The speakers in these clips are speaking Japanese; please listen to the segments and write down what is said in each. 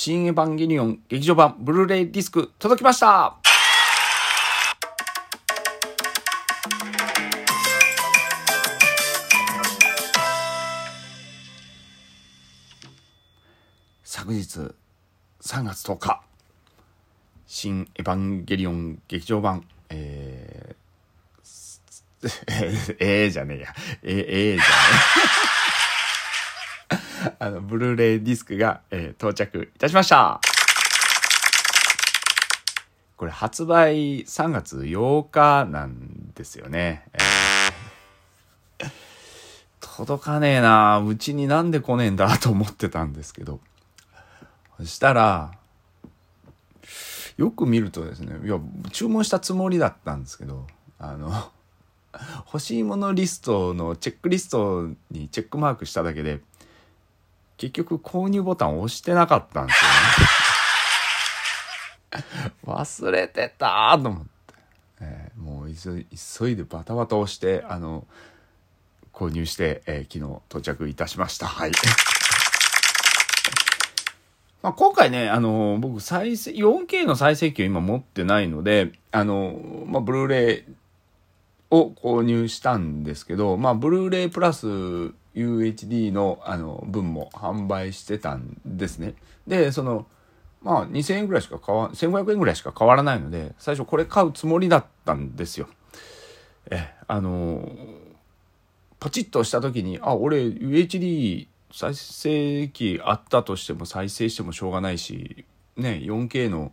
新エヴァンゲリオン劇場版ブルーレイディスク届きました昨日3月10日新エヴァンゲリオン劇場版 えー、えー、じゃねえや。えー、えー、じゃねえ。あの、ブルーレイディスクが、えー、到着いたしました。これ発売3月8日なんですよね。えー届かねえなうちになんで来ねえんだと思ってたんですけど。そしたら、よく見るとですね、いや、注文したつもりだったんですけど、あの、欲しいものリストのチェックリストにチェックマークしただけで、結局購入ボタンを押してなかったんですよね。忘れてたと思って、えーもう急い急いでバタバタ押して、あの、購入して、えー昨日到着いたしました。はい。まあ、今回ね、あの、僕、再生、4K の再生機を今持ってないので、あの、まあ、ブルーレイを購入したんですけど、まあ、ブルーレイプラス UHD の、あの、分も販売してたんですね。で、その、まあ、2000円ぐらいしか買わ、1500円ぐらいしか変わらないので、最初これ買うつもりだったんですよ。え、あの、パチッとした時に、あ、俺 UHD 再生機あったとしても再生してもしょうがないし、ね、4K の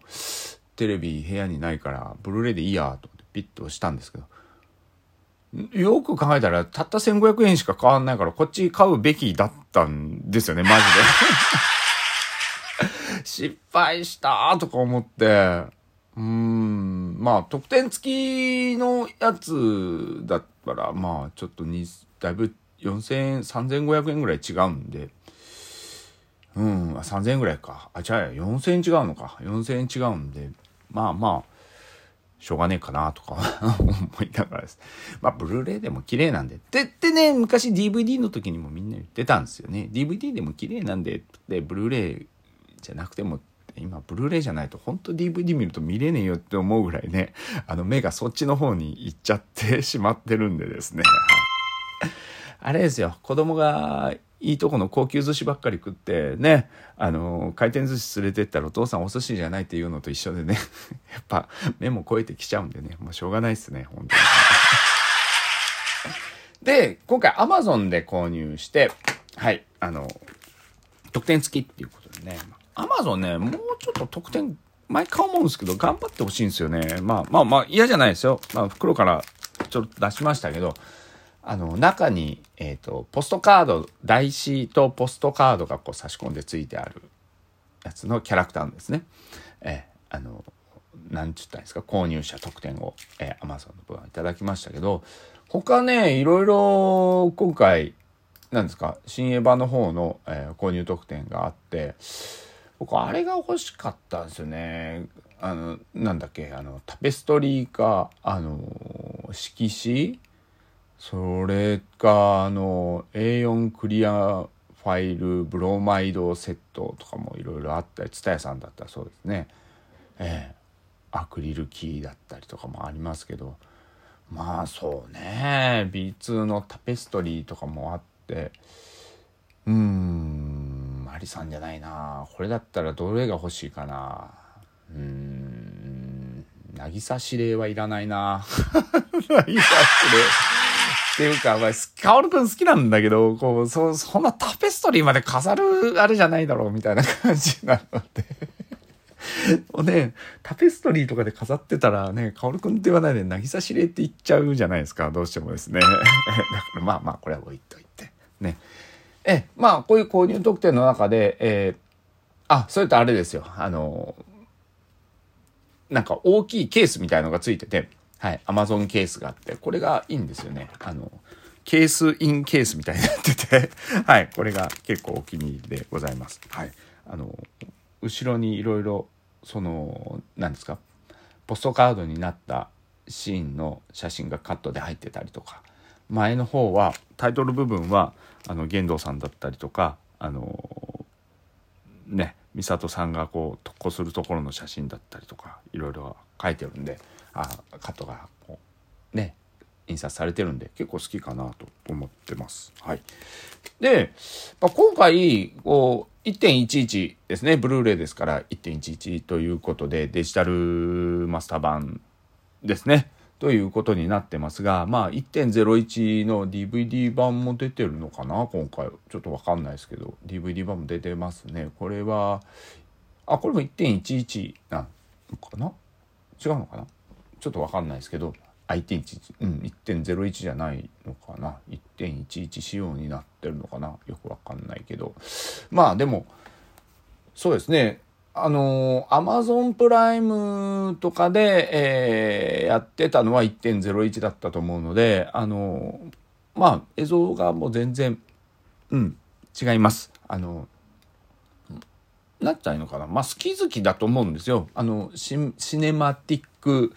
テレビ部屋にないから、ブルーレイでいいやとピッとしたんですけど、よく考えたら、たった1500円しか変わんないから、こっち買うべきだったんですよね、マジで。失敗したとか思って、うーん、まあ、特典付きのやつだったら、まあ、ちょっとに、だいぶ4000円、3500円ぐらい違うんで、うん、3000円ぐらいか。あ、違うや、4000円違うのか。4000円違うんで、まあまあ、しょうがねえかなとか 思いながらです。まあ、ブルーレイでも綺麗なんで。で、でね、昔 DVD の時にもみんな言ってたんですよね。DVD でも綺麗なんで、で、ブルーレイじゃなくても、今、ブルーレイじゃないと、本当 DVD 見ると見れねえよって思うぐらいね、あの、目がそっちの方に行っちゃってしまってるんでですね。あれですよ、子供がいいとこの高級寿司ばっかり食ってね、あの、回転寿司連れてったらお父さんお寿司じゃないっていうのと一緒でね、やっぱ目も超えてきちゃうんでね、もうしょうがないっすね、本当に。で、今回 Amazon で購入して、はい、あの、特典付きっていうことでね、Amazon ね、もうちょっと特典、毎回思うんですけど、頑張ってほしいんですよね。まあまあまあ嫌じゃないですよ。まあ袋からちょっと出しましたけど、あの、中に、えっ、と、ポストカード、台紙とポストカードがこう差し込んでついてあるやつのキャラクターですね。えーあの、なんちゅったんですか、購入者特典を、えー、Amazon の分はいただきましたけど、他ね、いろいろ今回、なんですか、新エヴァの方の、えー購入特典があって、僕あれが欲しかったんですよね。あの、なんだっけ、あの、タペストリーか、あの、色紙それか、あの、A4 クリアファイルブロマイドセットとかもいろいろあったり、蔦屋さんだったらそうですね。ええアクリルキーだったりとかもありますけど、まあそうね、B2 のタペストリーとかもあって、うーん、マリさんじゃないな。これだったらどれが欲しいかな。うーん、渚指令はいらないな。渚指令。っていうか、まあ、カオルくん好きなんだけど、こう、そ、そんなタペストリーまで飾るあれじゃないだろうみたいな感じなので。も うね、タペストリーとかで飾ってたらね、カオルくんって言わないで、渚指令って言っちゃうじゃないですか、どうしてもですね。だからまあまあ、これは置いといて。ね。え、まあ、こういう購入特典の中で、えーあ、それとあれですよ。あの、なんか大きいケースみたいのがついてて、はい、アマゾンケースがあって、これがいいんですよね。あの、ケースインケースみたいになってて、はい、これが結構お気に入りでございます。はい。あの、後ろにいろいろ、その、何ですか、ポストカードになったシーンの写真がカットで入ってたりとか、前の方は、タイトル部分は、あの、玄道さんだったりとか、あの、ね、美里さんがこう特攻するところの写真だったりとかいろいろ書いてるんであカットがこうね印刷されてるんで結構好きかなと思ってます。はい、で、まあ、今回こう1.11ですねブルーレイですから1.11ということでデジタルマスター版ですね。ということになってますが、まあ1.01の DVD 版も出てるのかな今回。ちょっとわかんないですけど、DVD 版も出てますね。これは、あ、これも1.11なのかな？違うのかな？ちょっとわかんないですけど、あ、1.11、うん、1.01じゃないのかな ?1.11 仕様になってるのかな？よくわかんないけど。まあでも、そうですね。あの、アマゾンプライムとかで、えー、やってたのは1.01だったと思うので、あの、まあ、映像がもう全然、うん、違います。あの、なっちゃいのかな？まあ、好き好きだと思うんですよ。あの、シシネマティック、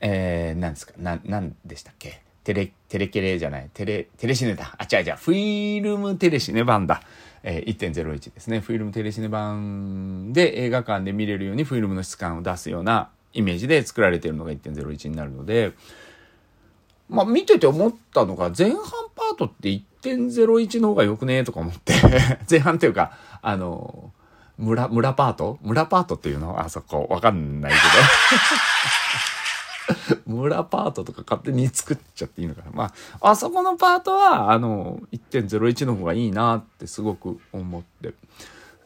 えー、なんですか、な、なんでしたっけ？テレ、テレケレじゃない、テレ、テレシネだ。あ、違う違う、フィルムテレシネ版だ。えー、1.01ですね。フィルムテレシネ版で映画館で見れるようにフィルムの質感を出すようなイメージで作られているのが1.01になるので、まあ見てて思ったのが前半パートって1.01の方が良くね？とか思って 前半っていうか、あの、村、村パート？村パートっていうの？あそこわかんないけど 村パートとか勝手に作っちゃっていいのかな？まあ、あそこのパートは、あの、1.01の方がいいなってすごく思って。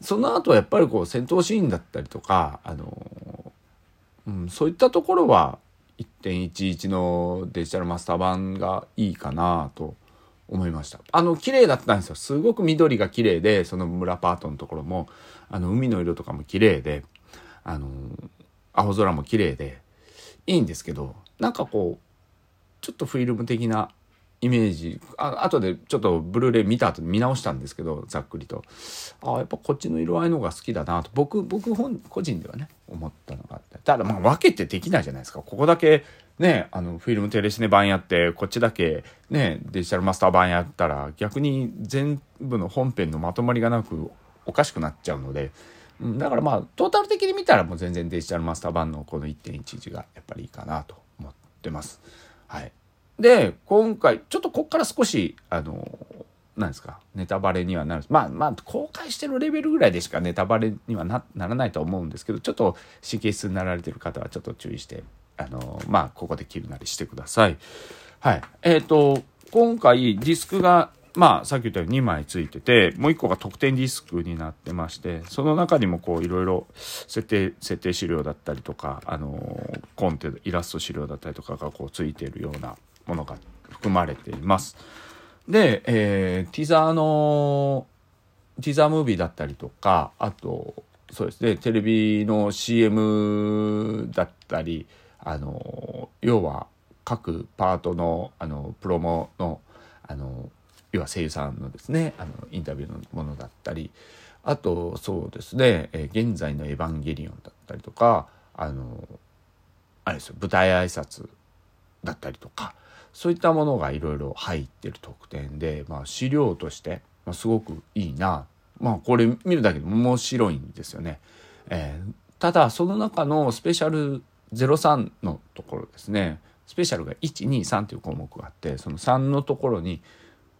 その後はやっぱりこう戦闘シーンだったりとか、あの、うん、そういったところは1.11のデジタルマスター版がいいかなと思いました。あの、綺麗だったんですよ。すごく緑が綺麗で、その村パートのところも、あの、海の色とかも綺麗で、あの、青空も綺麗で、いいんですけどなんかこうちょっとフィルム的なイメージあ後でちょっとブルーレイ見た後見直したんですけどざっくりとああやっぱこっちの色合いの方が好きだなと僕僕本個人ではね思ったのがあってただまあ分けてできないじゃないですかここだけねあのフィルムテレシネ版やってこっちだけねデジタルマスター版やったら逆に全部の本編のまとまりがなくおかしくなっちゃうので、だからまあトータル的に見たらもう全然デジタルマスター版のこの1.11がやっぱりいいかなと思ってます。はい、で今回ちょっとこっから少しあのなんですかネタバレにはなるまあまあ公開してるレベルぐらいでしかネタバレにはならないと思うんですけどちょっと神経質になられてる方はちょっと注意してあのまあここで切るなりしてください。はい。えっ、ー、と今回ディスクがまあ、さっき言ったように2枚ついてて、もう1個が特典ディスクになってまして、その中にもこう、いろいろ設定、設定資料だったりとか、あの、コンテ、イラスト資料だったりとかがこう、ついているようなものが含まれています。で、えー、ティザーの、ティザームービーだったりとか、あと、そうですね、テレビの CM だったり、あの、要は各パートの、あの、プロモの、あの、要は声優さんのですねあのインタビューのものだったりあとそうですね、えー、現在の「エヴァンゲリオン」だったりとかあのあれですよ舞台挨拶だったりとかそういったものがいろいろ入ってる特典で、まあ、資料として、まあ、すごくいいなまあこれ見るだけで面白いんですよね。えー、ただその中のスペシャル03のところですねスペシャルが123という項目があってその3のところに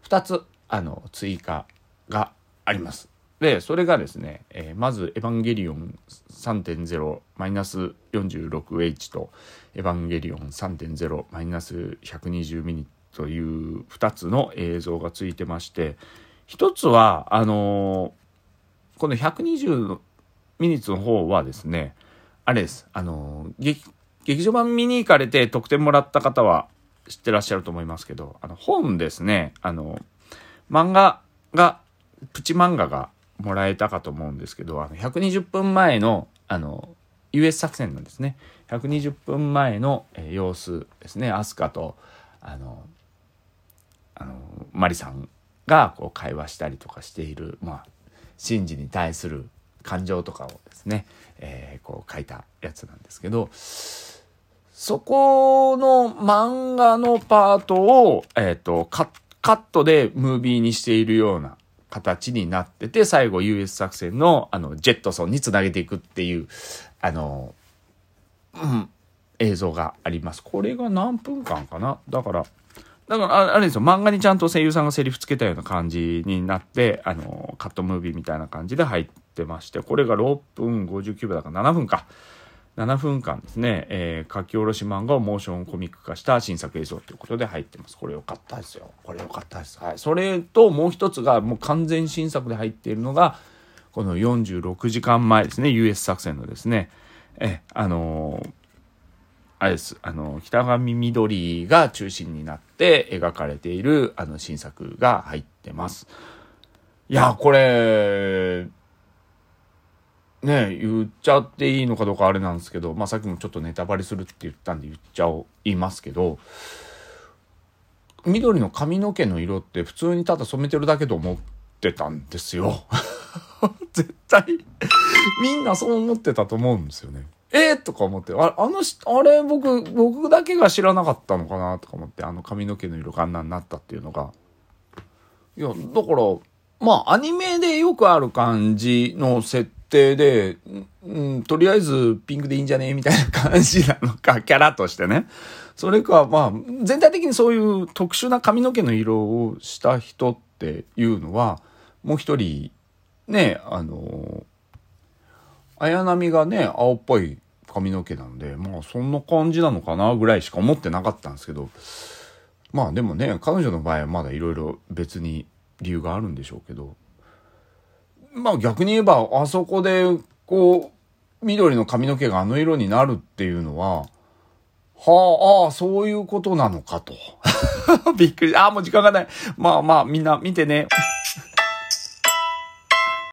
2つあの追加があります。でそれがですね、えー、まず「エヴァンゲリオン 3.0-46H」と「エヴァンゲリオン3.0-120ミニ」という2つの映像がついてまして1つはあのー、この120ミニッツの方はですねあれですあのー、劇場版見に行かれて得点もらった方は知ってらっしゃると思いますけど、あの、本ですね、あの、漫画が、プチ漫画がもらえたかと思うんですけど、あの、120分前の、あの、US 作戦なんですね。120分前の、え、様子ですね。アスカと、あの、あの、マリさんがこう会話したりとかしている、まあ、シンジに対する感情とかをですね、えー、こう書いたやつなんですけど、そこの漫画のパートを、えっ、ー、とカ、カットでムービーにしているような形になってて、最後 US 作戦の、あの、ジェットソンにつなげていくっていう、あの、うん、映像があります。これが何分間かな？だから、だから、あれですよ、漫画にちゃんと声優さんがセリフつけたような感じになって、あの、カットムービーみたいな感じで入ってまして、これが6分59秒だから7分か。7分間ですね、えー、書き下ろし漫画をモーションコミック化した新作映像ということで入ってます。これ良かったですよ。これ良かったです。はい。それともう一つがもう完全新作で入っているのが、この46時間前ですね、US 作戦のですね、え、あのー、あれです、あの、北上緑が中心になって描かれている、あの、新作が入ってます。いや、これ、ね、言っちゃっていいのかどうかあれなんですけど、まあさっきもちょっとネタバレするって言ったんで言っちゃいますけど、緑の髪の毛の色って普通にただ染めてるだけと思ってたんですよ。絶対、みんなそう思ってたと思うんですよね。えー、とか思って、ああのあれ僕、僕だけが知らなかったのかなとか思って、あの髪の毛の色があんなになったっていうのが。いや、だから、まあ、アニメでよくある感じの設定で、うん、とりあえずピンクでいいんじゃねみたいな感じなのか、キャラとしてね。それか、まあ、全体的にそういう特殊な髪の毛の色をした人っていうのは、もう一人、ね、あの、綾波がね、青っぽい髪の毛なんで、まあそんな感じなのかなぐらいしか思ってなかったんですけど、まあでもね、彼女の場合はまだいろいろ別に理由があるんでしょうけど、まあ逆に言えば、あそこで、こう、緑の髪の毛があの色になるっていうのは、はあ、ああ、そういうことなのかと。びっくり。ああ、もう時間がない。まあまあ、みんな見てね。